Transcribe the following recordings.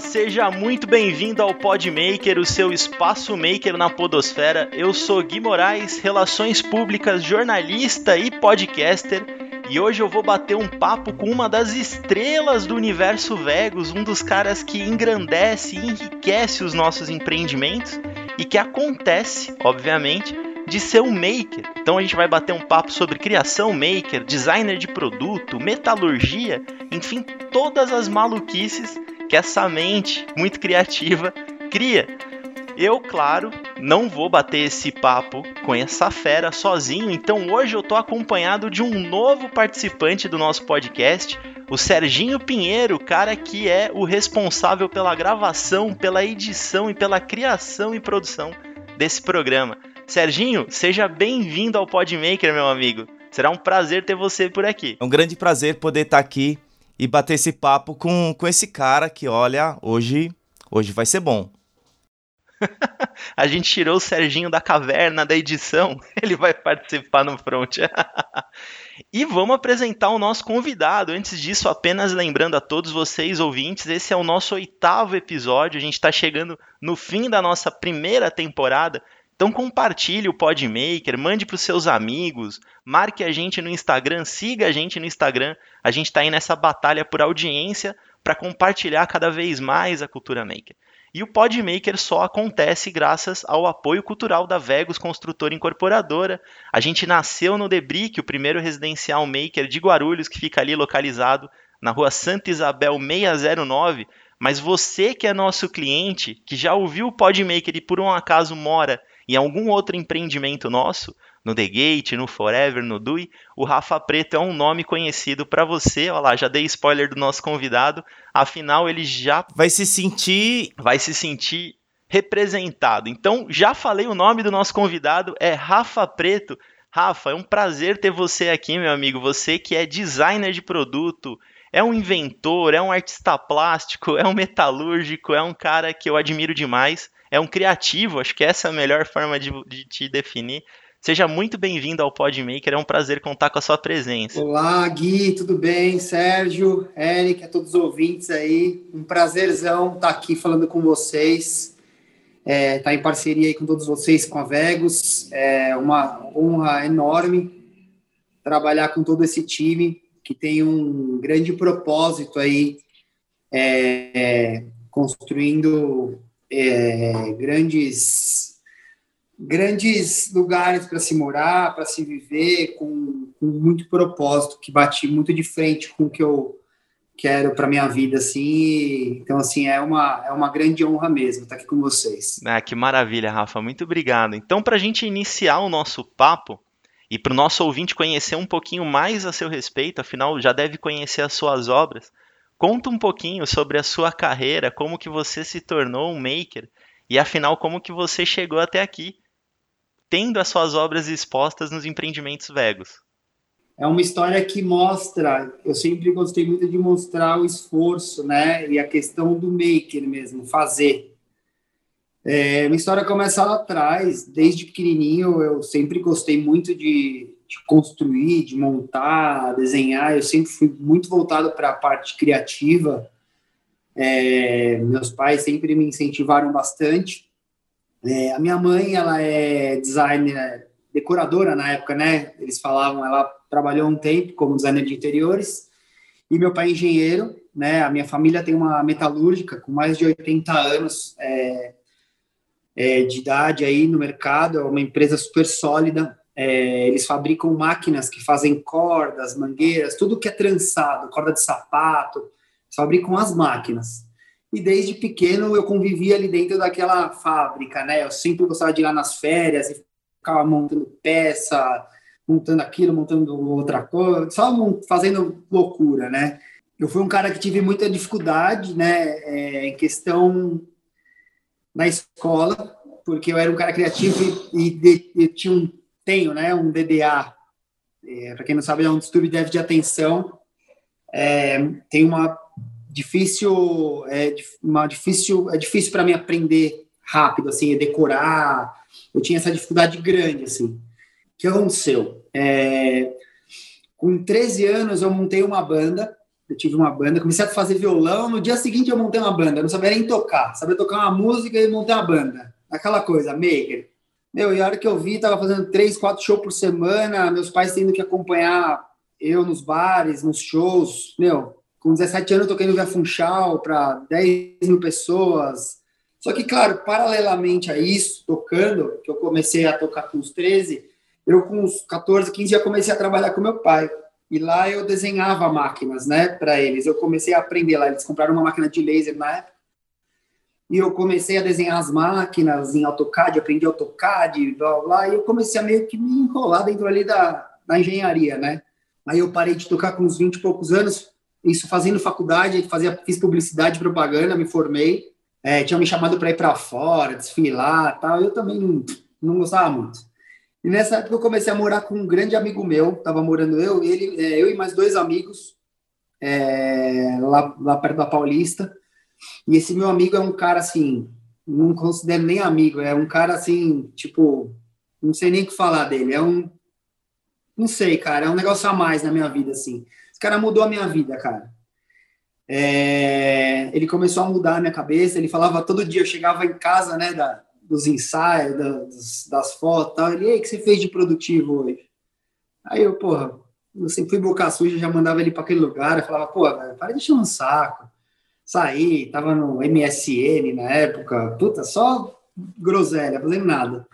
seja muito bem-vindo ao Podmaker, o seu espaço maker na podosfera. Eu sou Gui Moraes, relações públicas, jornalista e podcaster. E hoje eu vou bater um papo com uma das estrelas do universo Vegos, um dos caras que engrandece e enriquece os nossos empreendimentos e que acontece, obviamente, de ser um maker. Então a gente vai bater um papo sobre criação maker, designer de produto, metalurgia, enfim, todas as maluquices que essa mente muito criativa cria. Eu, claro, não vou bater esse papo com essa fera sozinho, então hoje eu tô acompanhado de um novo participante do nosso podcast, o Serginho Pinheiro, cara que é o responsável pela gravação, pela edição e pela criação e produção desse programa. Serginho, seja bem-vindo ao Podmaker, meu amigo. Será um prazer ter você por aqui. É um grande prazer poder estar aqui e bater esse papo com, com esse cara que, olha, hoje, hoje vai ser bom. a gente tirou o Serginho da caverna da edição, ele vai participar no front. e vamos apresentar o nosso convidado. Antes disso, apenas lembrando a todos vocês ouvintes, esse é o nosso oitavo episódio. A gente está chegando no fim da nossa primeira temporada. Então compartilhe o Podmaker, mande para os seus amigos, marque a gente no Instagram, siga a gente no Instagram. A gente está aí nessa batalha por audiência para compartilhar cada vez mais a cultura maker. E o Podmaker só acontece graças ao apoio cultural da Vegos Construtora Incorporadora. A gente nasceu no Debrick, o primeiro residencial maker de Guarulhos, que fica ali localizado na rua Santa Isabel 609. Mas você que é nosso cliente, que já ouviu o Podmaker e por um acaso mora em algum outro empreendimento nosso, no The Gate, no Forever, no Dui, o Rafa Preto é um nome conhecido para você. Olha lá, já dei spoiler do nosso convidado. Afinal, ele já vai se sentir, vai se sentir representado. Então, já falei o nome do nosso convidado, é Rafa Preto. Rafa, é um prazer ter você aqui, meu amigo. Você que é designer de produto, é um inventor, é um artista plástico, é um metalúrgico, é um cara que eu admiro demais é um criativo, acho que essa é a melhor forma de, de te definir. Seja muito bem-vindo ao Podmaker, é um prazer contar com a sua presença. Olá, Gui, tudo bem? Sérgio, Eric, a todos os ouvintes aí, um prazerzão estar aqui falando com vocês, é, estar em parceria aí com todos vocês, com a Vegos, é uma honra enorme trabalhar com todo esse time que tem um grande propósito aí, é, é construindo é, grandes grandes lugares para se morar, para se viver, com, com, muito propósito, que bate muito de frente com o que eu quero para minha vida, assim. Então, assim, é uma, é uma grande honra mesmo estar aqui com vocês. Ah, que maravilha, Rafa. Muito obrigado. Então, para a gente iniciar o nosso papo e para o nosso ouvinte conhecer um pouquinho mais a seu respeito, afinal, já deve conhecer as suas obras. Conta um pouquinho sobre a sua carreira, como que você se tornou um maker e afinal como que você chegou até aqui, tendo as suas obras expostas nos empreendimentos vegos. É uma história que mostra, eu sempre gostei muito de mostrar o esforço, né, e a questão do maker mesmo, fazer. É, uma história começa lá atrás, desde pequenininho eu sempre gostei muito de de construir, de montar, desenhar. Eu sempre fui muito voltado para a parte criativa. É, meus pais sempre me incentivaram bastante. É, a minha mãe, ela é designer, decoradora na época, né? Eles falavam, ela trabalhou um tempo como designer de interiores. E meu pai é engenheiro, né? A minha família tem uma metalúrgica com mais de 80 anos é, é, de idade aí no mercado, é uma empresa super sólida, é, eles fabricam máquinas que fazem cordas, mangueiras, tudo que é trançado, corda de sapato, fabricam as máquinas. E desde pequeno eu convivia ali dentro daquela fábrica, né? Eu sempre gostava de ir lá nas férias e ficava montando peça, montando aquilo, montando outra coisa, só fazendo loucura, né? Eu fui um cara que tive muita dificuldade, né, é, em questão na escola, porque eu era um cara criativo e, e, e tinha um tenho né, um DDA, é, para quem não sabe, é um distúrbio de déficit de atenção, é, tem uma difícil, é, uma difícil, é difícil para mim aprender rápido, assim, decorar, eu tinha essa dificuldade grande, assim. O que aconteceu? É, Com 13 anos, eu montei uma banda. Eu tive uma banda, comecei a fazer violão. No dia seguinte, eu montei uma banda. Eu não sabia nem tocar, sabia tocar uma música e montei uma banda. Aquela coisa, maker. Meu, e a hora que eu vi, tava fazendo três, quatro shows por semana, meus pais tendo que acompanhar eu nos bares, nos shows. Meu, com 17 anos eu toquei no Via Funchal para 10 mil pessoas. Só que, claro, paralelamente a isso, tocando, que eu comecei a tocar com os 13, eu com uns 14, 15 já comecei a trabalhar com meu pai. E lá eu desenhava máquinas, né, para eles. Eu comecei a aprender lá. Eles compraram uma máquina de laser na época. E eu comecei a desenhar as máquinas em AutoCAD, aprendi AutoCAD, blá, blá. E eu comecei a meio que me enrolar dentro ali da, da engenharia, né. Aí eu parei de tocar com uns 20 e poucos anos, isso fazendo faculdade, fazia, fiz publicidade e propaganda, me formei. É, me chamado para ir para fora, desfilar tal. Eu também não, não gostava muito. E nessa época eu comecei a morar com um grande amigo meu, estava morando eu, ele, é, eu e mais dois amigos, é, lá, lá perto da Paulista. E esse meu amigo é um cara assim, não considero nem amigo, é um cara assim, tipo, não sei nem o que falar dele. É um, não sei, cara, é um negócio a mais na minha vida, assim. Esse cara mudou a minha vida, cara. É, ele começou a mudar a minha cabeça. Ele falava todo dia, eu chegava em casa, né, da, dos ensaios, das, das fotos, tal. Ele, ei, o que você fez de produtivo hoje? Aí eu, porra, eu sempre fui boca suja, já mandava ele para aquele lugar. Eu falava, pô, para de encher um saco. Saí, tava no MSN na época, puta, só groselha, fazendo nada.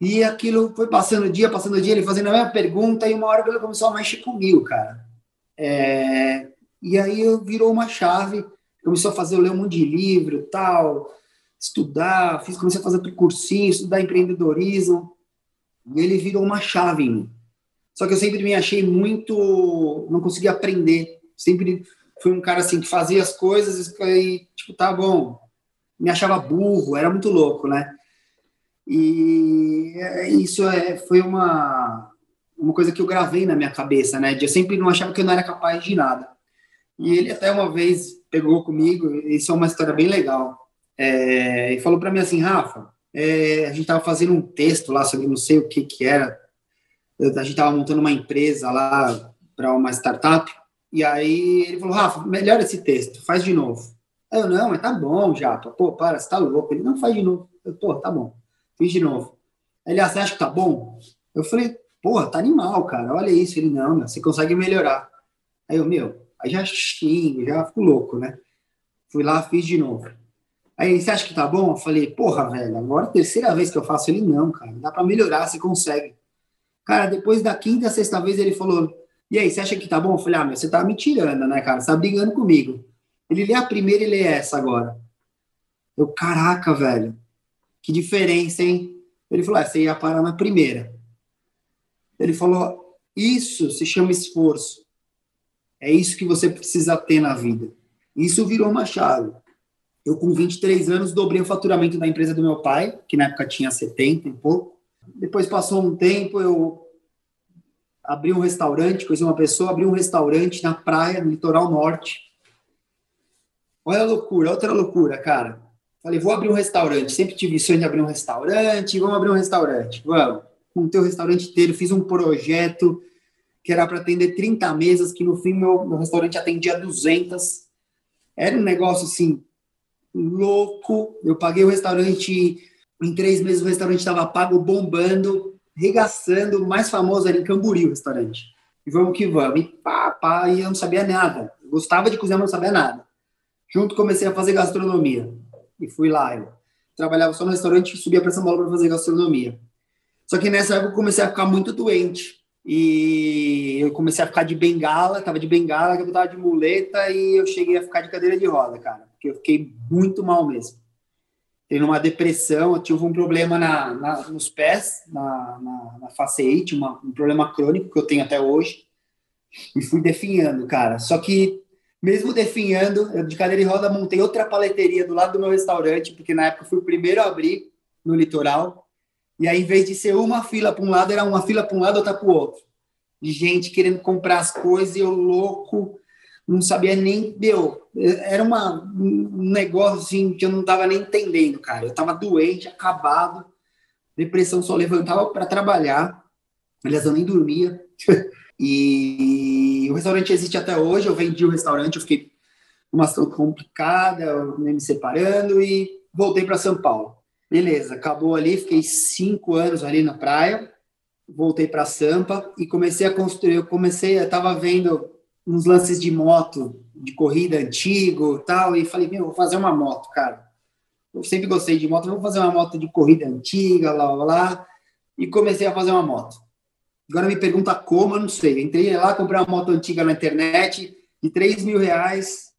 E aquilo foi passando o dia, passando o dia, ele fazendo a mesma pergunta, e uma hora ele começou a mexer comigo, cara. É, e aí eu virou uma chave, começou a fazer, eu ler um monte de livro tal, estudar, fiz, comecei a fazer cursinho, estudar empreendedorismo, e ele virou uma chave em mim. Só que eu sempre me achei muito, não conseguia aprender, sempre fui um cara assim que fazia as coisas e tipo, tá bom, me achava burro, era muito louco, né? E é, isso é, foi uma, uma coisa que eu gravei na minha cabeça, né? De eu sempre não achava que eu não era capaz de nada. E ele até uma vez pegou comigo, isso é uma história bem legal, é, e falou para mim assim, Rafa, é, a gente estava fazendo um texto lá sobre não sei o que que era, a gente estava montando uma empresa lá para uma startup, e aí ele falou, Rafa, melhora esse texto, faz de novo. Eu, não, mas tá bom já, pô, para, você tá louco. Ele, não, faz de novo. Eu, pô, tá bom, fiz de novo. Ele, ah, você acha que tá bom? Eu falei, porra, tá animal, cara, olha isso. Ele, não, meu, você consegue melhorar. Aí eu, meu, Aí já xingo, já fico louco, né? Fui lá, fiz de novo. Aí, você acha que tá bom? Eu falei, porra, velho, agora é a terceira vez que eu faço. Ele, não, cara, dá para melhorar, você consegue. Cara, depois da quinta, sexta vez, ele falou, e aí, você acha que tá bom? Eu falei, ah, meu, você tá me tirando, né, cara? Você tá brigando comigo. Ele lê a primeira e lê essa agora. Eu, caraca, velho, que diferença, hein? Ele falou, ah, você ia parar na primeira. Ele falou, isso se chama esforço. É isso que você precisa ter na vida. Isso virou uma chave. Eu, com 23 anos, dobrei o faturamento da empresa do meu pai, que na época tinha 70 e pouco. Depois passou um tempo, eu abri um restaurante, conheci uma pessoa, abri um restaurante na praia, no litoral norte. Olha a loucura, outra loucura, cara. Falei, vou abrir um restaurante. Sempre tive sonho de abrir um restaurante, vamos abrir um restaurante. Vamos. Montei o restaurante inteiro, fiz um projeto que era para atender 30 mesas, que no fim meu, meu restaurante atendia 200. Era um negócio assim, louco. Eu paguei o restaurante, em três meses o restaurante estava pago, bombando, regaçando. Mais famoso era em Camboriú o restaurante. E vamos que vamos. E pá, pá, e eu não sabia nada. Eu gostava de cozinhar, mas não sabia nada. Junto comecei a fazer gastronomia. E fui lá. Eu trabalhava só no restaurante e subia para São Paulo para fazer gastronomia. Só que nessa época eu comecei a ficar muito doente e eu comecei a ficar de bengala, tava de bengala, eu tava de muleta e eu cheguei a ficar de cadeira de roda, cara, porque eu fiquei muito mal mesmo. Teve uma depressão, eu tive um problema na, na nos pés, na, na, na faceite, uma, um problema crônico que eu tenho até hoje, e fui definhando, cara. Só que, mesmo definhando, eu de cadeira de roda montei outra paleteria do lado do meu restaurante, porque na época eu fui o primeiro a abrir no litoral, e aí, em vez de ser uma fila para um lado, era uma fila para um lado, outra para o outro. De gente querendo comprar as coisas e eu louco, não sabia nem. Meu, era uma, um negócio assim, que eu não estava nem entendendo, cara. Eu estava doente, acabado, depressão só levantava para trabalhar. Aliás, eu nem dormia. E o restaurante existe até hoje. Eu vendi o restaurante, eu fiquei uma situação complicada, eu me separando e voltei para São Paulo. Beleza, acabou ali, fiquei cinco anos ali na praia, voltei para Sampa e comecei a construir. Eu comecei, eu estava vendo uns lances de moto, de corrida antigo tal, e falei, meu, vou fazer uma moto, cara. Eu sempre gostei de moto, vou fazer uma moto de corrida antiga, lá, lá, lá, e comecei a fazer uma moto. Agora me pergunta como, eu não sei. Entrei lá, comprei uma moto antiga na internet de 3 mil reais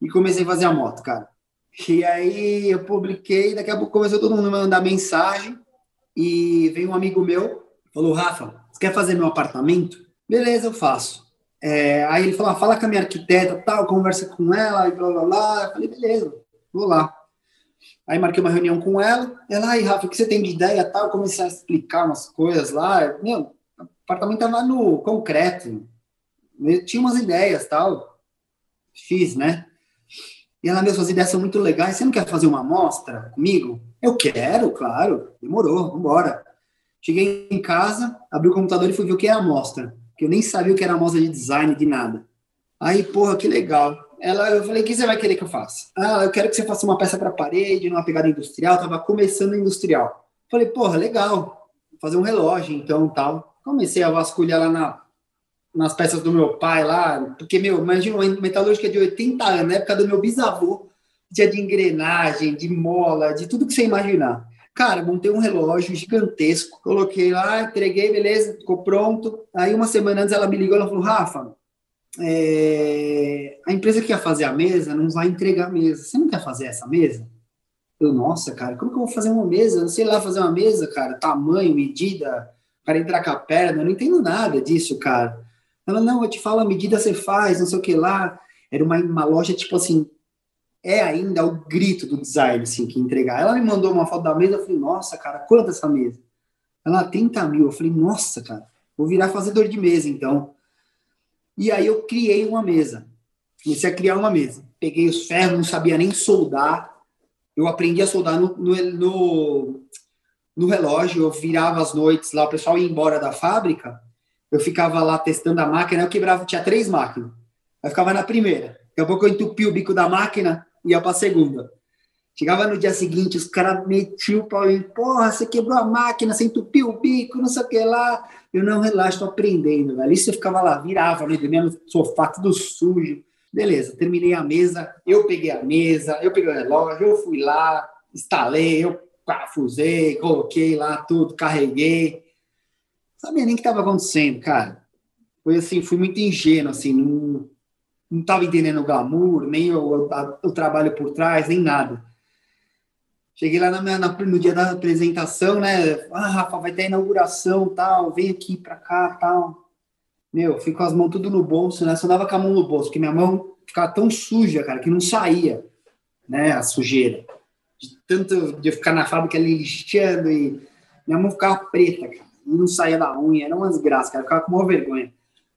e comecei a fazer a moto, cara. E aí eu publiquei, daqui a pouco começou todo mundo a mandar mensagem e veio um amigo meu, falou, Rafa, você quer fazer meu apartamento? Beleza, eu faço. É, aí ele falou, ah, fala com a minha arquiteta, tal, conversa com ela, e blá, blá, blá. Eu falei, beleza, vou lá. Aí marquei uma reunião com ela, ela, aí, Rafa, o que você tem de ideia, tal? Eu comecei a explicar umas coisas lá. Meu, o apartamento tava no concreto, eu tinha umas ideias, tal. Fiz, né? E ela, meu, suas ideias são muito legais, você não quer fazer uma amostra comigo? Eu quero, claro. Demorou, vamos embora. Cheguei em casa, abri o computador e fui ver o que é a amostra. Que eu nem sabia o que era amostra de design, de nada. Aí, porra, que legal. Ela, eu falei, o que você vai querer que eu faça? Ah, eu quero que você faça uma peça para parede, numa pegada industrial. tava começando industrial. Falei, porra, legal. Vou fazer um relógio, então, tal. Comecei a vasculhar lá na nas peças do meu pai lá, porque, meu, imagina uma metalúrgica de 80 anos, na época do meu bisavô, tinha de engrenagem, de mola, de tudo que você imaginar. Cara, montei um relógio gigantesco, coloquei lá, entreguei, beleza, ficou pronto. Aí uma semana antes ela me ligou, ela falou, Rafa, é... a empresa que ia fazer a mesa não vai entregar a mesa. Você não quer fazer essa mesa? Eu, nossa, cara, como que eu vou fazer uma mesa? Eu não sei lá fazer uma mesa, cara, tamanho, medida, para entrar com a perna, eu não entendo nada disso, cara. Ela, não, eu te falo a medida você faz, não sei o que lá. Era uma, uma loja, tipo assim, é ainda o grito do design, assim, que entregar. Ela me mandou uma foto da mesa, eu falei, nossa, cara, quanto essa mesa? Ela, 30 mil. Eu falei, nossa, cara, vou virar fazedor de mesa, então. E aí eu criei uma mesa. Comecei a criar uma mesa. Peguei os ferros, não sabia nem soldar. Eu aprendi a soldar no, no, no, no relógio, eu virava as noites lá, o pessoal ia embora da fábrica, eu ficava lá testando a máquina, eu quebrava, tinha três máquinas. Eu ficava na primeira. Daqui a pouco eu entupi o bico da máquina e ia para segunda. Chegava no dia seguinte, os caras metiam o pau em, porra, você quebrou a máquina, você entupiu o bico, não sei o que lá. Eu não relaxo, tô aprendendo, velho. Isso eu ficava lá, virava, né, dormia no sofá, tudo sujo. Beleza, terminei a mesa, eu peguei a mesa, eu peguei o relógio, eu fui lá, instalei, eu parafusei, coloquei lá tudo, carreguei sabia nem o que estava acontecendo, cara. Foi assim, fui muito ingênuo, assim, não, não tava entendendo o glamour, nem o, a, o trabalho por trás, nem nada. Cheguei lá na, na, no dia da apresentação, né? Ah, Rafa, vai ter a inauguração, tal, vem aqui pra cá, tal. Meu, fui com as mãos tudo no bolso, né? Só dava com a mão no bolso, porque minha mão ficava tão suja, cara, que não saía, né? A sujeira. De tanto de ficar na fábrica ali lixando e minha mão ficava preta, cara não saía da unha, era uma desgraça, cara, eu ficava com uma vergonha.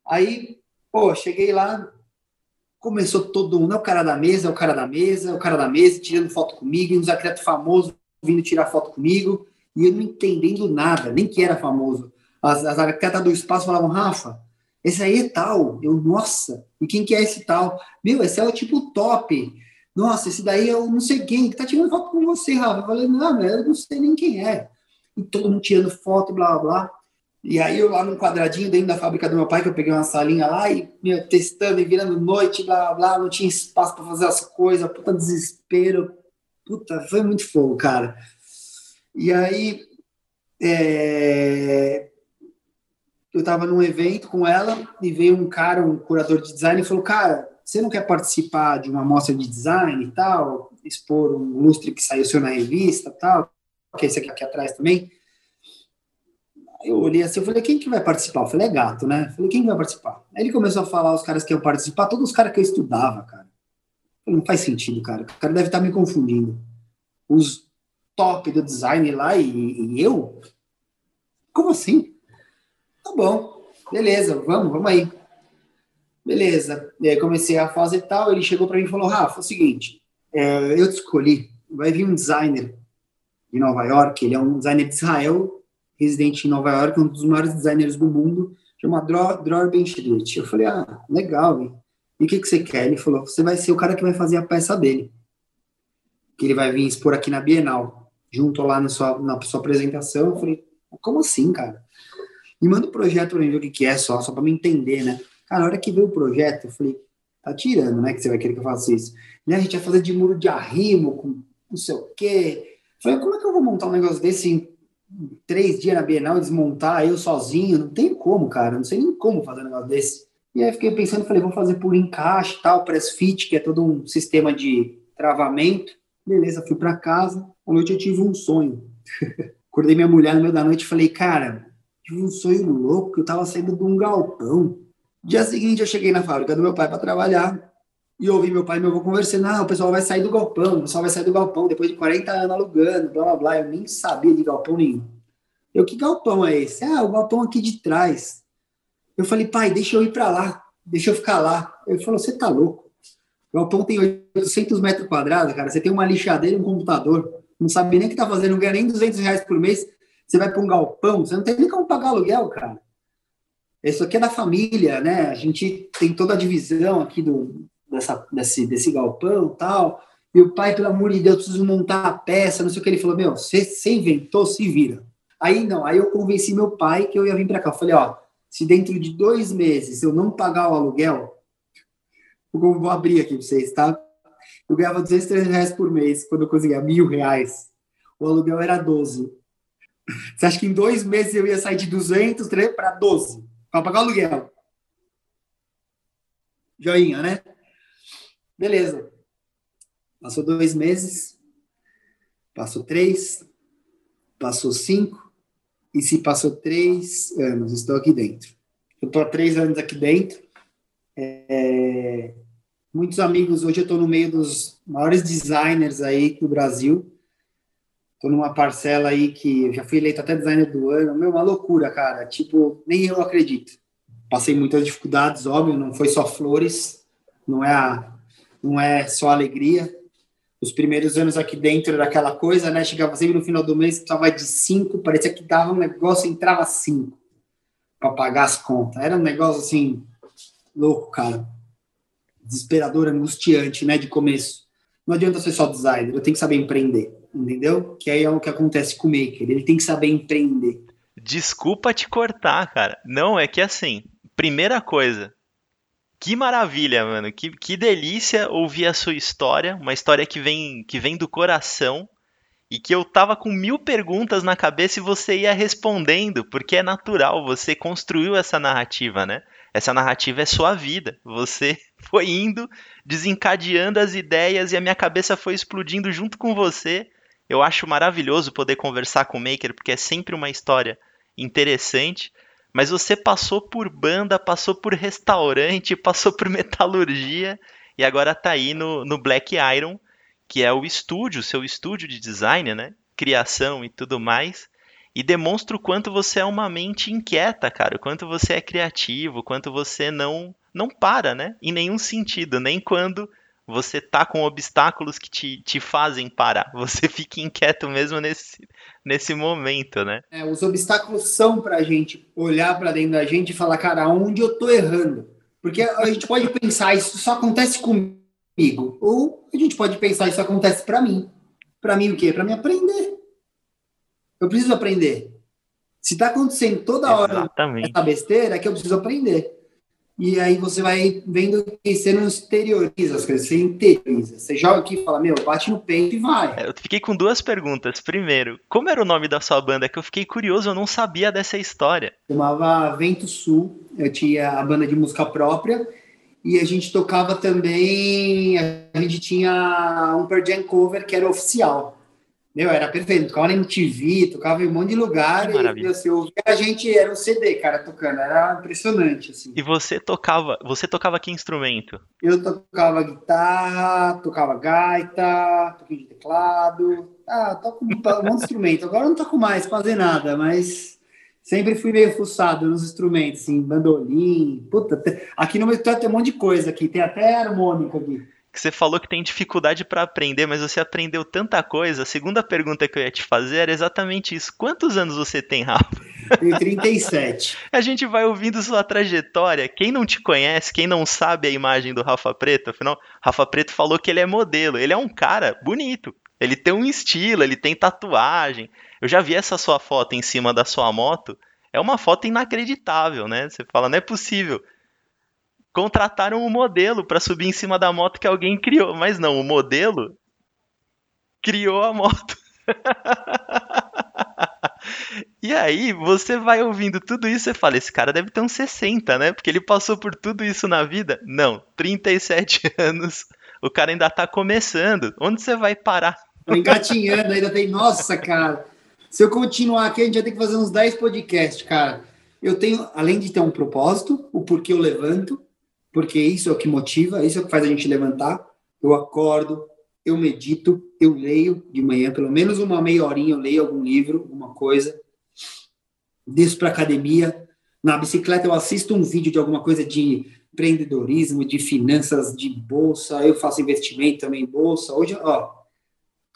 Aí, pô, cheguei lá, começou todo mundo, é o cara da mesa, é o cara da mesa, é o cara da mesa, tirando foto comigo, e uns arquitetos famosos vindo tirar foto comigo, e eu não entendendo nada, nem que era famoso. As, as arquitetas do espaço falavam, Rafa, esse aí é tal. Eu, nossa, e quem que é esse tal? Meu, esse é o tipo top. Nossa, esse daí eu não sei quem, que tá tirando foto com você, Rafa. Eu falei, não, eu não sei nem quem é e todo mundo tirando foto, blá, blá, blá. E aí eu lá num quadradinho dentro da fábrica do meu pai, que eu peguei uma salinha lá e meu, testando e virando noite, blá, blá, não tinha espaço para fazer as coisas, puta desespero. Puta, foi muito fogo, cara. E aí é... eu tava num evento com ela e veio um cara, um curador de design, e falou, cara, você não quer participar de uma mostra de design e tal? Expor um lustre que saiu seu na revista tal? que é esse aqui, aqui atrás também. Eu olhei assim, eu falei, quem que vai participar? Eu falei, é gato, né? Eu falei, quem que vai participar? Aí ele começou a falar os caras que iam participar, todos os caras que eu estudava, cara. Falei, não faz sentido, cara. O cara deve estar me confundindo. Os top do design lá e, e eu? Como assim? Tá bom, beleza, vamos, vamos aí. Beleza. E aí comecei a fazer tal. Ele chegou para mim e falou: Rafa, é o seguinte, é, eu te escolhi. Vai vir um designer de Nova York. Ele é um designer de Israel, residente em Nova York, um dos maiores designers do mundo. chama Dror Ben Schritt. Eu falei, ah, legal, hein? E o que, que você quer? Ele falou, você vai ser o cara que vai fazer a peça dele. Que ele vai vir expor aqui na Bienal, junto lá na sua, na sua apresentação. Eu falei, como assim, cara? Me manda o um projeto pra mim ver o que, que é só, só pra me entender, né? Cara, na hora que veio o projeto, eu falei, tá tirando, né? Que você vai querer que eu faça isso. E a gente vai fazer de muro de arrimo, com não sei o quê. Eu falei, como é que eu vou montar um negócio desse em três dias na Bienal desmontar eu sozinho? Não tem como, cara. Não sei nem como fazer um negócio desse. E aí fiquei pensando, falei, vou fazer por encaixe, tal, press fit, que é todo um sistema de travamento. Beleza, fui para casa. À noite eu tive um sonho. Acordei minha mulher no meio da noite e falei, cara, tive um sonho louco, eu tava saindo de um galpão. Dia seguinte eu cheguei na fábrica do meu pai para trabalhar e ouvi meu pai e meu avô conversando, ah, o pessoal vai sair do galpão, o pessoal vai sair do galpão depois de 40 anos alugando, blá blá blá, eu nem sabia de galpão nenhum. Eu, que galpão é esse? Ah, o galpão aqui de trás. Eu falei, pai, deixa eu ir para lá, deixa eu ficar lá. Ele falou, você tá louco. O galpão tem 800 metros quadrados, cara. Você tem uma lixadeira e um computador. Não sabe nem o que tá fazendo, não ganha nem 200 reais por mês. Você vai para um galpão, você não tem nem como pagar aluguel, cara. Isso aqui é da família, né? A gente tem toda a divisão aqui do, dessa, desse, desse galpão tal. E o pai, pelo amor de Deus, preciso montar a peça, não sei o que. Ele falou: Meu, você inventou, se vira. Aí não, aí eu convenci meu pai que eu ia vir para cá. Eu falei: Ó, se dentro de dois meses eu não pagar o aluguel, eu vou abrir aqui para vocês, tá? Eu ganhava 200, reais por mês quando eu conseguia mil reais. O aluguel era 12. Você acha que em dois meses eu ia sair de 200 para 12 para pagar o aluguel? Joinha, né? Beleza. Passou dois meses, passou três, passou cinco, e se passou três anos, estou aqui dentro. Eu estou há três anos aqui dentro. É, muitos amigos, hoje eu estou no meio dos maiores designers aí do Brasil. Estou numa parcela aí que eu já fui eleito até designer do ano. Meu, uma loucura, cara. Tipo, nem eu acredito. Passei muitas dificuldades, óbvio, não foi só flores, não é, a, não é só alegria os primeiros anos aqui dentro era aquela coisa, né? Chegava sempre no final do mês, estava de cinco, parecia que dava um negócio, entrava cinco para pagar as contas. Era um negócio assim, louco, cara. Desesperador, angustiante, né? De começo. Não adianta ser só designer, eu tenho que saber empreender, entendeu? Que aí é o que acontece com o maker, ele tem que saber empreender. Desculpa te cortar, cara. Não, é que assim, primeira coisa, que maravilha, mano. Que, que delícia ouvir a sua história. Uma história que vem, que vem do coração. E que eu tava com mil perguntas na cabeça e você ia respondendo, porque é natural, você construiu essa narrativa, né? Essa narrativa é sua vida. Você foi indo, desencadeando as ideias e a minha cabeça foi explodindo junto com você. Eu acho maravilhoso poder conversar com o Maker, porque é sempre uma história interessante. Mas você passou por banda, passou por restaurante, passou por metalurgia e agora tá aí no, no Black Iron, que é o estúdio, seu estúdio de design, né? Criação e tudo mais. E demonstra o quanto você é uma mente inquieta, cara. O quanto você é criativo, o quanto você não, não para, né? Em nenhum sentido. Nem quando você tá com obstáculos que te, te fazem parar. Você fica inquieto mesmo nesse, nesse momento, né? É, os obstáculos são para a gente olhar para dentro da gente e falar, cara, onde eu tô errando? Porque a gente pode pensar, isso só acontece comigo. Ou a gente pode pensar, isso acontece para mim. Para mim o quê? Para me aprender. Eu preciso aprender. Se está acontecendo toda hora Exatamente. essa besteira, é que eu preciso aprender. E aí você vai vendo que você não exterioriza as coisas, você interioriza. Você joga aqui e fala, meu, bate no peito e vai. É, eu fiquei com duas perguntas. Primeiro, como era o nome da sua banda? Que eu fiquei curioso, eu não sabia dessa história. Chamava Vento Sul, eu tinha a banda de música própria. E a gente tocava também, a gente tinha um Per Jam cover que era oficial. Meu, era perfeito. Tocava na MTV, tocava em um monte de lugar. E assim, ouvia a gente, era um CD, cara, tocando. Era impressionante, assim. E você tocava, você tocava que instrumento? Eu tocava guitarra, tocava gaita, toquei de teclado. Ah, toco um monte de instrumento. Agora eu não toco mais fazer nada, mas sempre fui meio fuçado nos instrumentos, assim, bandolim. Puta, aqui no meu tem um monte de coisa aqui. Tem até harmônica aqui que você falou que tem dificuldade para aprender, mas você aprendeu tanta coisa. A segunda pergunta que eu ia te fazer era exatamente isso. Quantos anos você tem, Rafa? Tenho 37. A gente vai ouvindo sua trajetória. Quem não te conhece, quem não sabe a imagem do Rafa Preto, afinal, Rafa Preto falou que ele é modelo. Ele é um cara bonito. Ele tem um estilo, ele tem tatuagem. Eu já vi essa sua foto em cima da sua moto. É uma foto inacreditável, né? Você fala, não é possível. Contrataram um modelo para subir em cima da moto que alguém criou, mas não, o modelo criou a moto. e aí, você vai ouvindo tudo isso e fala: esse cara deve ter uns 60, né? Porque ele passou por tudo isso na vida. Não, 37 anos. O cara ainda tá começando. Onde você vai parar? Engatinhando, ainda tem. Nossa, cara. Se eu continuar aqui, a gente vai ter que fazer uns 10 podcasts, cara. Eu tenho, além de ter um propósito, o porquê eu levanto, porque isso é o que motiva, isso é o que faz a gente levantar. Eu acordo, eu medito, eu leio de manhã, pelo menos uma meia horinha eu leio algum livro, alguma coisa. Desço para academia. Na bicicleta eu assisto um vídeo de alguma coisa de empreendedorismo, de finanças, de bolsa. Eu faço investimento também em bolsa. Hoje, ó,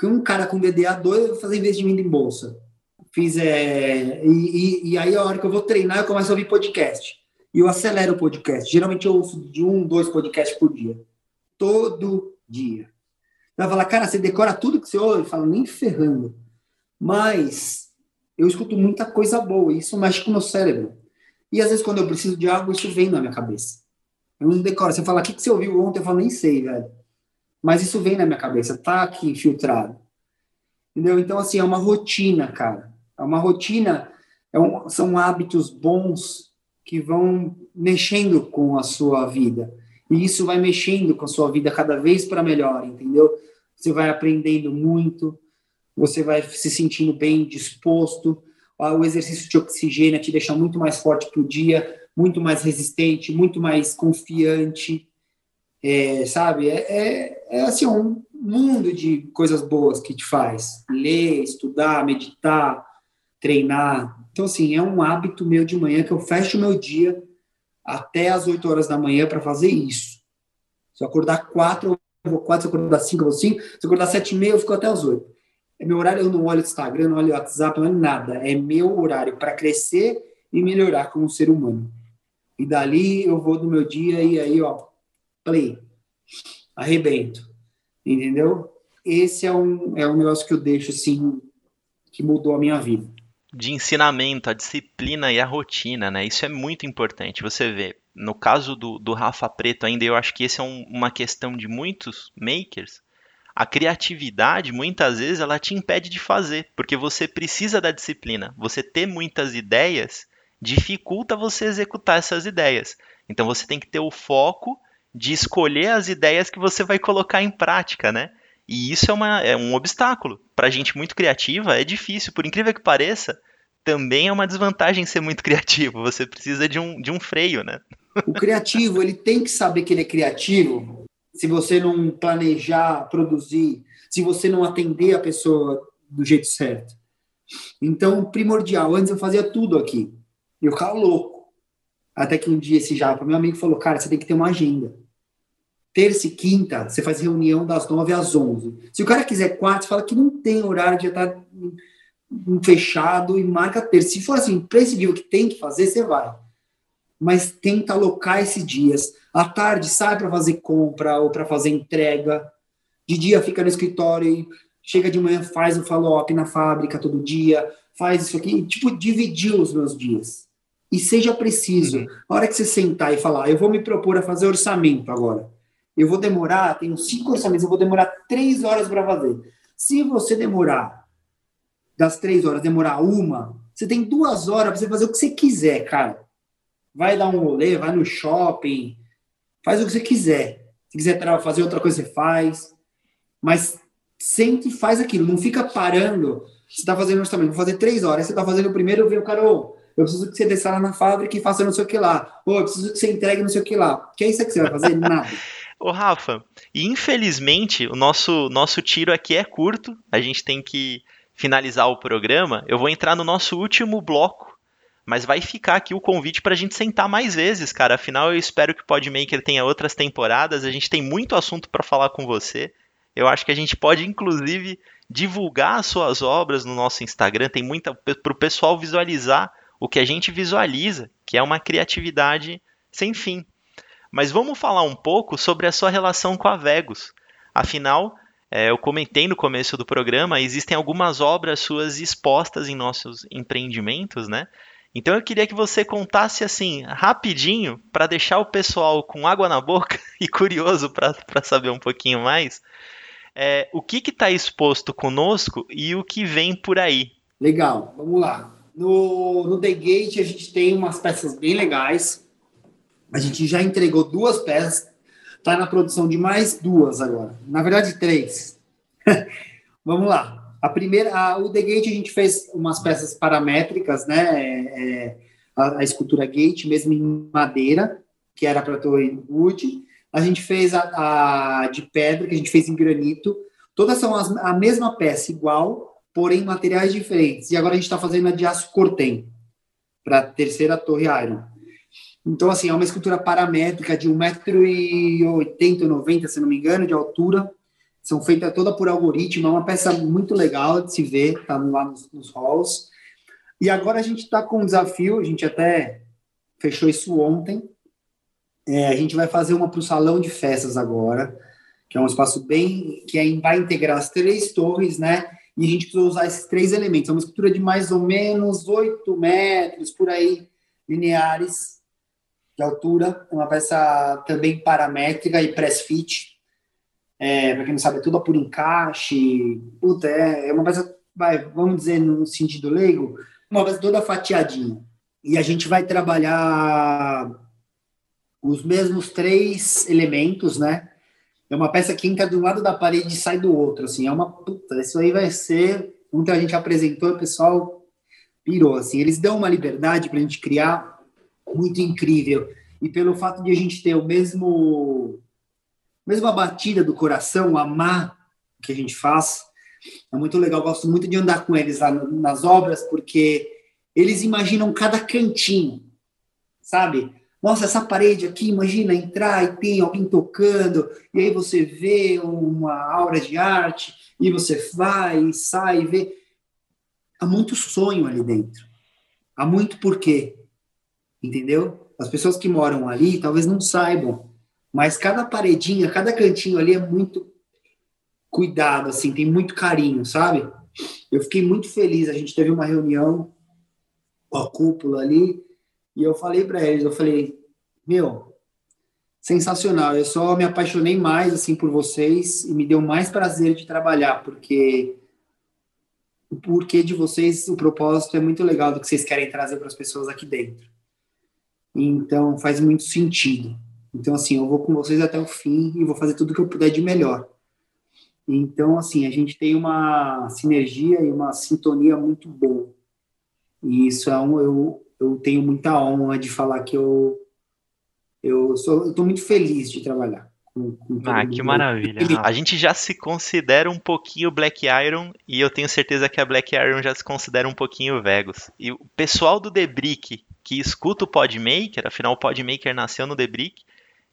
um cara com DDA2 eu vou fazer investimento em bolsa. Fiz, é, e, e, e aí a hora que eu vou treinar eu começo a ouvir podcast. E eu acelero o podcast. Geralmente eu ouço de um, dois podcasts por dia. Todo dia. Vai falar, cara, você decora tudo que você ouve? Eu falo, nem ferrando. Mas eu escuto muita coisa boa e isso mexe com o meu cérebro. E às vezes, quando eu preciso de algo, isso vem na minha cabeça. Eu não decoro. Você fala, o que, que você ouviu ontem? Eu falo, nem sei, velho. Mas isso vem na minha cabeça, tá aqui infiltrado. Entendeu? Então, assim, é uma rotina, cara. É uma rotina, é um, são hábitos bons que vão mexendo com a sua vida. E isso vai mexendo com a sua vida cada vez para melhor, entendeu? Você vai aprendendo muito, você vai se sentindo bem disposto. O exercício de oxigênio te deixa muito mais forte para o dia, muito mais resistente, muito mais confiante, é, sabe? É, é, é, assim um mundo de coisas boas que te faz. Ler, estudar, meditar, treinar. Então, assim, é um hábito meu de manhã que eu fecho o meu dia até as 8 horas da manhã para fazer isso. Se eu acordar 4, eu vou 4, se eu acordar 5, eu vou 5, se eu acordar 7 e meia, eu fico até as 8. É meu horário, eu não olho Instagram, não olho WhatsApp, não olho nada. É meu horário para crescer e melhorar como ser humano. E dali eu vou do meu dia e aí, ó, play, arrebento. Entendeu? Esse é um, é um negócio que eu deixo assim, que mudou a minha vida de ensinamento, a disciplina e a rotina, né? Isso é muito importante. Você vê, no caso do, do Rafa Preto ainda, eu acho que esse é um, uma questão de muitos makers. A criatividade, muitas vezes, ela te impede de fazer, porque você precisa da disciplina. Você ter muitas ideias dificulta você executar essas ideias. Então você tem que ter o foco de escolher as ideias que você vai colocar em prática, né? E isso é, uma, é um obstáculo. Para gente muito criativa, é difícil. Por incrível que pareça, também é uma desvantagem ser muito criativo. Você precisa de um, de um freio, né? O criativo, ele tem que saber que ele é criativo. Se você não planejar, produzir, se você não atender a pessoa do jeito certo. Então, primordial. Antes eu fazia tudo aqui. Eu ficava louco. Até que um dia esse japa, meu amigo, falou: Cara, você tem que ter uma agenda terça e quinta, você faz reunião das nove às onze. Se o cara quiser quarta, você fala que não tem horário de estar fechado e marca terça. Se for assim, prescindível que tem que fazer, você vai. Mas tenta alocar esses dias. À tarde, sai para fazer compra ou para fazer entrega. De dia, fica no escritório e chega de manhã, faz o follow-up na fábrica todo dia, faz isso aqui. Tipo, dividir os meus dias. E seja preciso. Uhum. A hora que você sentar e falar, eu vou me propor a fazer orçamento agora eu vou demorar, tenho cinco orçamentos, eu vou demorar três horas para fazer. Se você demorar, das três horas, demorar uma, você tem duas horas para você fazer o que você quiser, cara. Vai dar um rolê, vai no shopping, faz o que você quiser. Se quiser fazer outra coisa, você faz. Mas sente e faz aquilo. Não fica parando. Você está fazendo orçamento, vou fazer três horas. Você está fazendo o primeiro, eu vejo o cara, oh, eu preciso que você desça lá na fábrica e faça não sei o que lá. Ou eu preciso que você entregue não sei o que lá. Que é isso que você vai fazer? Nada. Ô Rafa, infelizmente o nosso, nosso tiro aqui é curto, a gente tem que finalizar o programa. Eu vou entrar no nosso último bloco, mas vai ficar aqui o convite para a gente sentar mais vezes, cara. Afinal, eu espero que o Podmaker tenha outras temporadas, a gente tem muito assunto para falar com você. Eu acho que a gente pode, inclusive, divulgar as suas obras no nosso Instagram, tem muita para o pessoal visualizar o que a gente visualiza, que é uma criatividade sem fim. Mas vamos falar um pouco sobre a sua relação com a Vegas. Afinal, é, eu comentei no começo do programa, existem algumas obras suas expostas em nossos empreendimentos, né? Então eu queria que você contasse assim, rapidinho, para deixar o pessoal com água na boca e curioso para saber um pouquinho mais, é, o que está exposto conosco e o que vem por aí. Legal, vamos lá. No, no The Gate a gente tem umas peças bem legais. A gente já entregou duas peças, está na produção de mais duas agora. Na verdade, três. vamos lá. A primeira, a, o The Gate a gente fez umas peças paramétricas, né? É, é a, a, escultura Gate, mesmo em madeira, que era para Torre Wood. A gente fez a, a, de pedra, que a gente fez em granito. Todas são as, a mesma peça, igual, porém materiais diferentes. E agora a gente está fazendo a de aço cortem, para a terceira Torre Iron. Então, assim, é uma escultura paramétrica de 1,80m, 90 se não me engano, de altura são feitas toda por algoritmo, é uma peça muito legal de se ver, está lá nos, nos halls. E agora a gente está com um desafio, a gente até fechou isso ontem. É, a gente vai fazer uma para o salão de festas agora, que é um espaço bem que é, vai integrar as três torres, né? E a gente precisa usar esses três elementos. É uma estrutura de mais ou menos 8 metros por aí, lineares de altura. É uma peça também paramétrica e press fit é, para quem não sabe, é tudo por encaixe. Puta, é, é uma peça, vai, vamos dizer, no sentido leigo, uma peça toda fatiadinha. E a gente vai trabalhar os mesmos três elementos, né? É uma peça que entra de um lado da parede e sai do outro, assim. É uma puta, isso aí vai ser. Ontem a gente apresentou, o pessoal pirou, assim. Eles dão uma liberdade para a gente criar muito incrível. E pelo fato de a gente ter o mesmo mesmo a batida do coração, amar o que a gente faz, é muito legal. Eu gosto muito de andar com eles lá nas obras, porque eles imaginam cada cantinho, sabe? Nossa, essa parede aqui, imagina entrar e tem alguém tocando, e aí você vê uma aura de arte, e você vai e sai e vê. Há muito sonho ali dentro. Há muito porquê. Entendeu? As pessoas que moram ali talvez não saibam mas cada paredinha, cada cantinho ali é muito cuidado, assim, tem muito carinho, sabe? Eu fiquei muito feliz. A gente teve uma reunião com a cúpula ali e eu falei para eles, eu falei, meu, sensacional. Eu só me apaixonei mais assim por vocês e me deu mais prazer de trabalhar, porque o porquê de vocês, o propósito é muito legal do que vocês querem trazer para as pessoas aqui dentro. Então faz muito sentido. Então, assim, eu vou com vocês até o fim e vou fazer tudo o que eu puder de melhor. Então, assim, a gente tem uma sinergia e uma sintonia muito boa. E isso é um, eu, eu tenho muita honra de falar que eu eu sou, estou muito feliz de trabalhar. Com, com ah, que maravilha. A gente já se considera um pouquinho Black Iron e eu tenho certeza que a Black Iron já se considera um pouquinho Vegas. E o pessoal do The Brick que escuta o Podmaker, afinal o Podmaker nasceu no The Brick,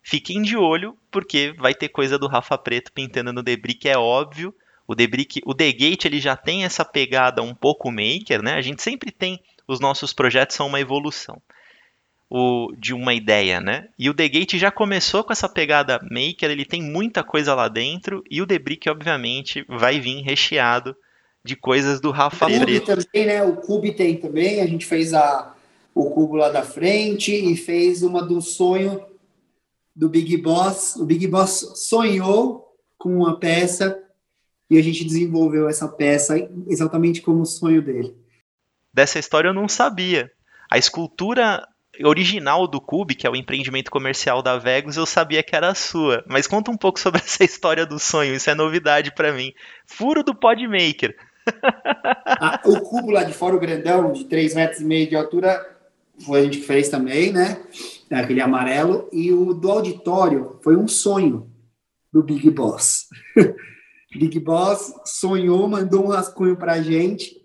Fiquem de olho, porque vai ter coisa do Rafa Preto pintando no Debrick, é óbvio. O Debrick, o The Gate, ele já tem essa pegada um pouco maker, né? A gente sempre tem, os nossos projetos são uma evolução o, de uma ideia, né? E o The Gate já começou com essa pegada maker, ele tem muita coisa lá dentro, e o Debrick, obviamente, vai vir recheado de coisas do Rafa o Preto. também, né? O Cube tem também, a gente fez a, o cubo lá da frente e fez uma do sonho do Big Boss. O Big Boss sonhou com uma peça e a gente desenvolveu essa peça exatamente como o sonho dele. Dessa história eu não sabia. A escultura original do Cube, que é o empreendimento comercial da Vegas, eu sabia que era sua. Mas conta um pouco sobre essa história do sonho, isso é novidade para mim. Furo do Podmaker. ah, o cubo lá de fora, o grandão, de 3 metros e meio de altura, foi a gente que fez também, né? Aquele amarelo. E o do auditório foi um sonho do Big Boss. Big Boss sonhou, mandou um rascunho pra gente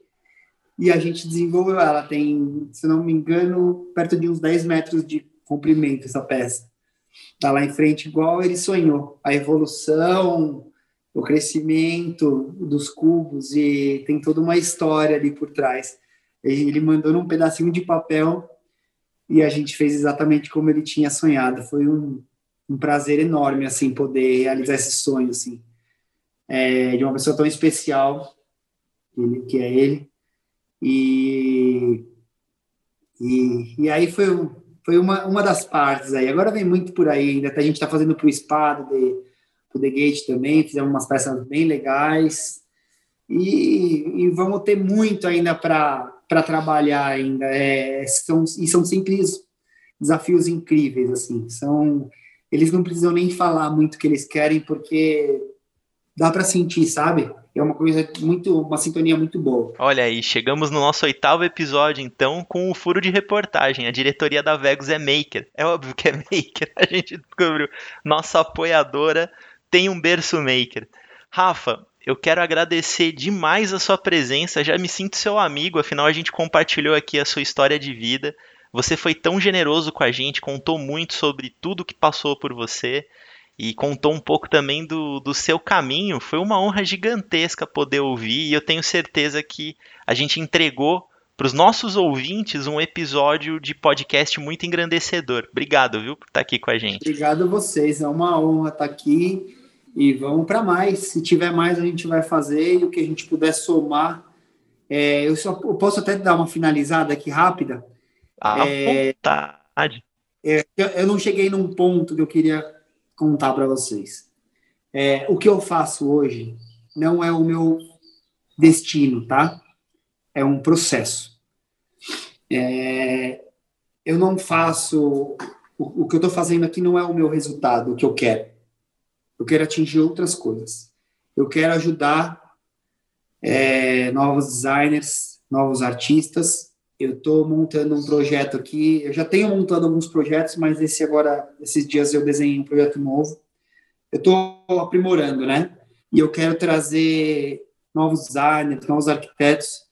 e a gente desenvolveu ela. Tem, se não me engano, perto de uns 10 metros de comprimento essa peça. Tá lá em frente, igual ele sonhou. A evolução, o crescimento dos cubos e tem toda uma história ali por trás Ele mandou num pedacinho de papel e a gente fez exatamente como ele tinha sonhado. Foi um, um prazer enorme, assim, poder realizar esse sonho, assim, é, de uma pessoa tão especial ele, que é ele. E, e, e aí foi, foi uma, uma das partes aí. Agora vem muito por aí, ainda a gente está fazendo para o Espada, de, pro The Gate também, fizemos umas peças bem legais. E, e vamos ter muito ainda para trabalhar ainda. É, são, e são sempre desafios incríveis, assim. São, eles não precisam nem falar muito o que eles querem, porque dá para sentir, sabe? É uma coisa muito, uma sintonia muito boa. Olha aí, chegamos no nosso oitavo episódio, então, com o furo de reportagem. A diretoria da Vegas é maker. É óbvio que é maker. A gente descobriu. Nossa apoiadora tem um berço maker. Rafa, eu quero agradecer demais a sua presença. Já me sinto seu amigo, afinal a gente compartilhou aqui a sua história de vida. Você foi tão generoso com a gente, contou muito sobre tudo que passou por você e contou um pouco também do, do seu caminho. Foi uma honra gigantesca poder ouvir e eu tenho certeza que a gente entregou para os nossos ouvintes um episódio de podcast muito engrandecedor. Obrigado, viu, por estar aqui com a gente. Obrigado a vocês, é uma honra estar aqui e vamos para mais. Se tiver mais, a gente vai fazer e o que a gente puder somar. É, eu, só, eu posso até dar uma finalizada aqui rápida. À é, vontade. É, eu, não cheguei num ponto que eu queria contar para vocês. É, o que eu faço hoje não é o meu destino, tá? É um processo. É, eu não faço. O, o que eu estou fazendo aqui não é o meu resultado, o que eu quero. Eu quero atingir outras coisas. Eu quero ajudar é, novos designers, novos artistas eu estou montando um projeto aqui. Eu já tenho montado alguns projetos, mas esse agora, esses dias eu desenhei um projeto novo. Eu estou aprimorando, né? E eu quero trazer novos designers, novos arquitetos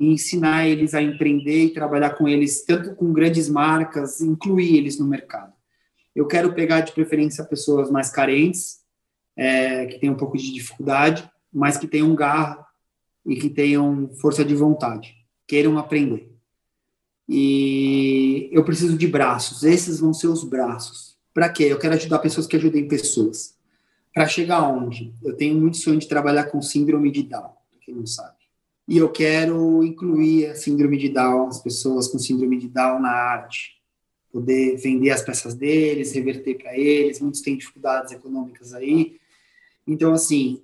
e ensinar eles a empreender e trabalhar com eles, tanto com grandes marcas, incluir eles no mercado. Eu quero pegar de preferência pessoas mais carentes, é, que têm um pouco de dificuldade, mas que tenham garra e que tenham força de vontade, queiram aprender. E eu preciso de braços. Esses vão ser os braços. Para quê? Eu quero ajudar pessoas que ajudem pessoas. Para chegar onde? Eu tenho muito sonho de trabalhar com síndrome de Down, para quem não sabe. E eu quero incluir a síndrome de Down, as pessoas com síndrome de Down na arte. Poder vender as peças deles, reverter para eles. Muitos têm dificuldades econômicas aí. Então, assim,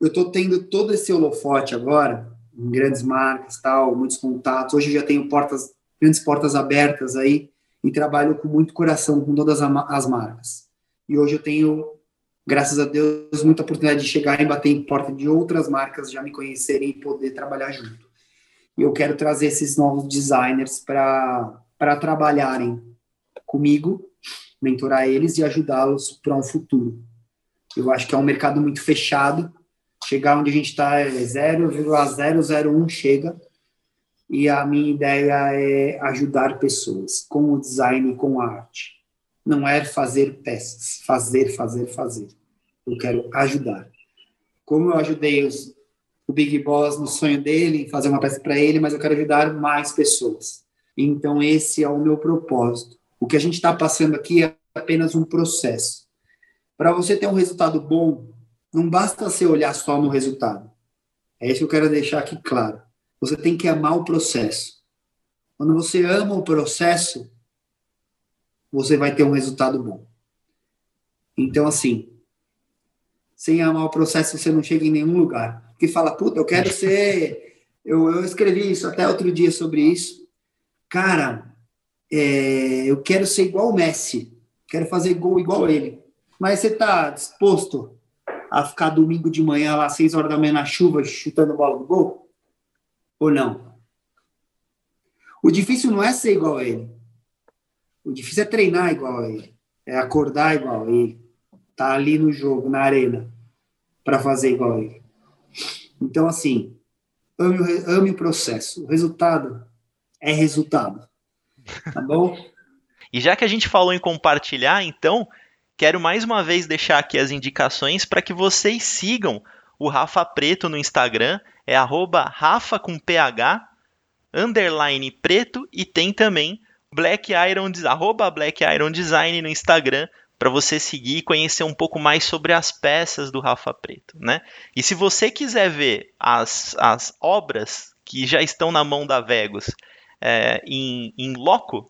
eu estou tendo todo esse holofote agora, em grandes marcas, tal, muitos contatos. Hoje eu já tenho portas grandes portas abertas aí e trabalho com muito coração com todas as marcas. E hoje eu tenho, graças a Deus, muita oportunidade de chegar e bater em porta de outras marcas, já me conhecerem e poder trabalhar junto. E eu quero trazer esses novos designers para trabalharem comigo, mentorar eles e ajudá-los para um futuro. Eu acho que é um mercado muito fechado. Chegar onde a gente está é 0,001 chega e a minha ideia é ajudar pessoas com o design e com a arte. Não é fazer peças, fazer, fazer, fazer. Eu quero ajudar. Como eu ajudei os, o Big Boss no sonho dele, fazer uma peça para ele, mas eu quero ajudar mais pessoas. Então, esse é o meu propósito. O que a gente está passando aqui é apenas um processo. Para você ter um resultado bom, não basta você olhar só no resultado. É isso que eu quero deixar aqui claro. Você tem que amar o processo. Quando você ama o processo, você vai ter um resultado bom. Então, assim, sem amar o processo, você não chega em nenhum lugar. Porque fala, puta, eu quero ser. Eu, eu escrevi isso até outro dia sobre isso. Cara, é, eu quero ser igual o Messi. Quero fazer gol igual ele. Mas você está disposto a ficar domingo de manhã, lá, seis horas da manhã, na chuva, chutando bola no gol? Ou não? O difícil não é ser igual a ele. O difícil é treinar igual a ele. É acordar igual a ele. Tá ali no jogo, na arena, para fazer igual a ele. Então, assim, ame, ame o processo. O resultado é resultado. Tá bom? e já que a gente falou em compartilhar, então, quero mais uma vez deixar aqui as indicações para que vocês sigam o Rafa Preto no Instagram é arroba Rafa com PH, underline preto e tem também Black Iron, arroba Black Iron Design no Instagram para você seguir e conhecer um pouco mais sobre as peças do Rafa Preto, né? E se você quiser ver as, as obras que já estão na mão da Vegos é, em, em loco,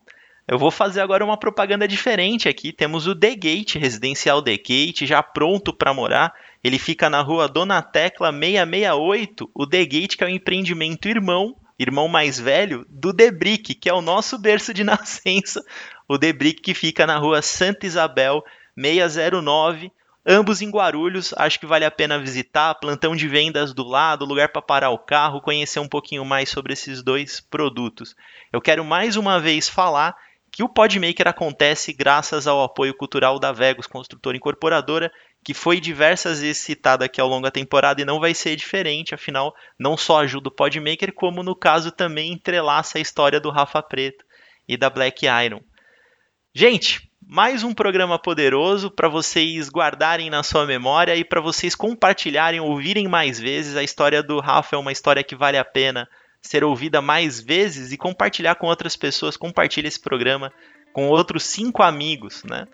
eu vou fazer agora uma propaganda diferente aqui. Temos o The Gate, Residencial The Gate, já pronto para morar. Ele fica na rua Dona Tecla 668. O The Gate, que é o empreendimento irmão, irmão mais velho, do The Brick, que é o nosso berço de nascença. O The Brick, que fica na rua Santa Isabel 609. Ambos em Guarulhos, acho que vale a pena visitar. Plantão de vendas do lado, lugar para parar o carro, conhecer um pouquinho mais sobre esses dois produtos. Eu quero mais uma vez falar que o Podmaker acontece graças ao apoio cultural da Vegos Construtora Incorporadora, que foi diversas vezes citada aqui ao longo da temporada e não vai ser diferente, afinal, não só ajuda o Podmaker, como no caso também entrelaça a história do Rafa Preto e da Black Iron. Gente, mais um programa poderoso para vocês guardarem na sua memória e para vocês compartilharem, ouvirem mais vezes. A história do Rafa é uma história que vale a pena ser ouvida mais vezes e compartilhar com outras pessoas. Compartilhe esse programa com outros cinco amigos, né?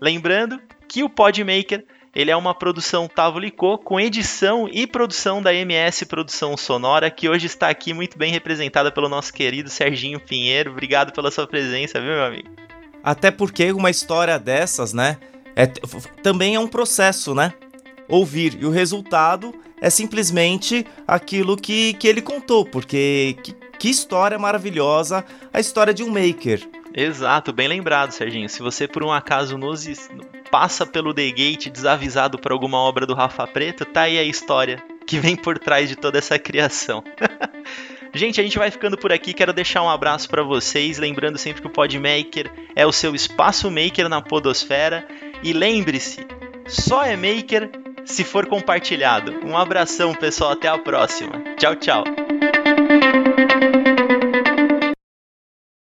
Lembrando que o Podmaker ele é uma produção Tavo Licô com edição e produção da MS Produção Sonora, que hoje está aqui muito bem representada pelo nosso querido Serginho Pinheiro. Obrigado pela sua presença, viu, meu amigo? Até porque uma história dessas, né, é, também é um processo, né? Ouvir e o resultado é simplesmente aquilo que, que ele contou, porque que, que história maravilhosa a história de um maker. Exato, bem lembrado, Serginho. Se você por um acaso nos passa pelo The Gate desavisado por alguma obra do Rafa Preto, tá aí a história que vem por trás de toda essa criação. Gente, a gente vai ficando por aqui. Quero deixar um abraço para vocês, lembrando sempre que o Podmaker é o seu espaço maker na podosfera. E lembre-se, só é maker se for compartilhado. Um abração, pessoal, até a próxima. Tchau, tchau.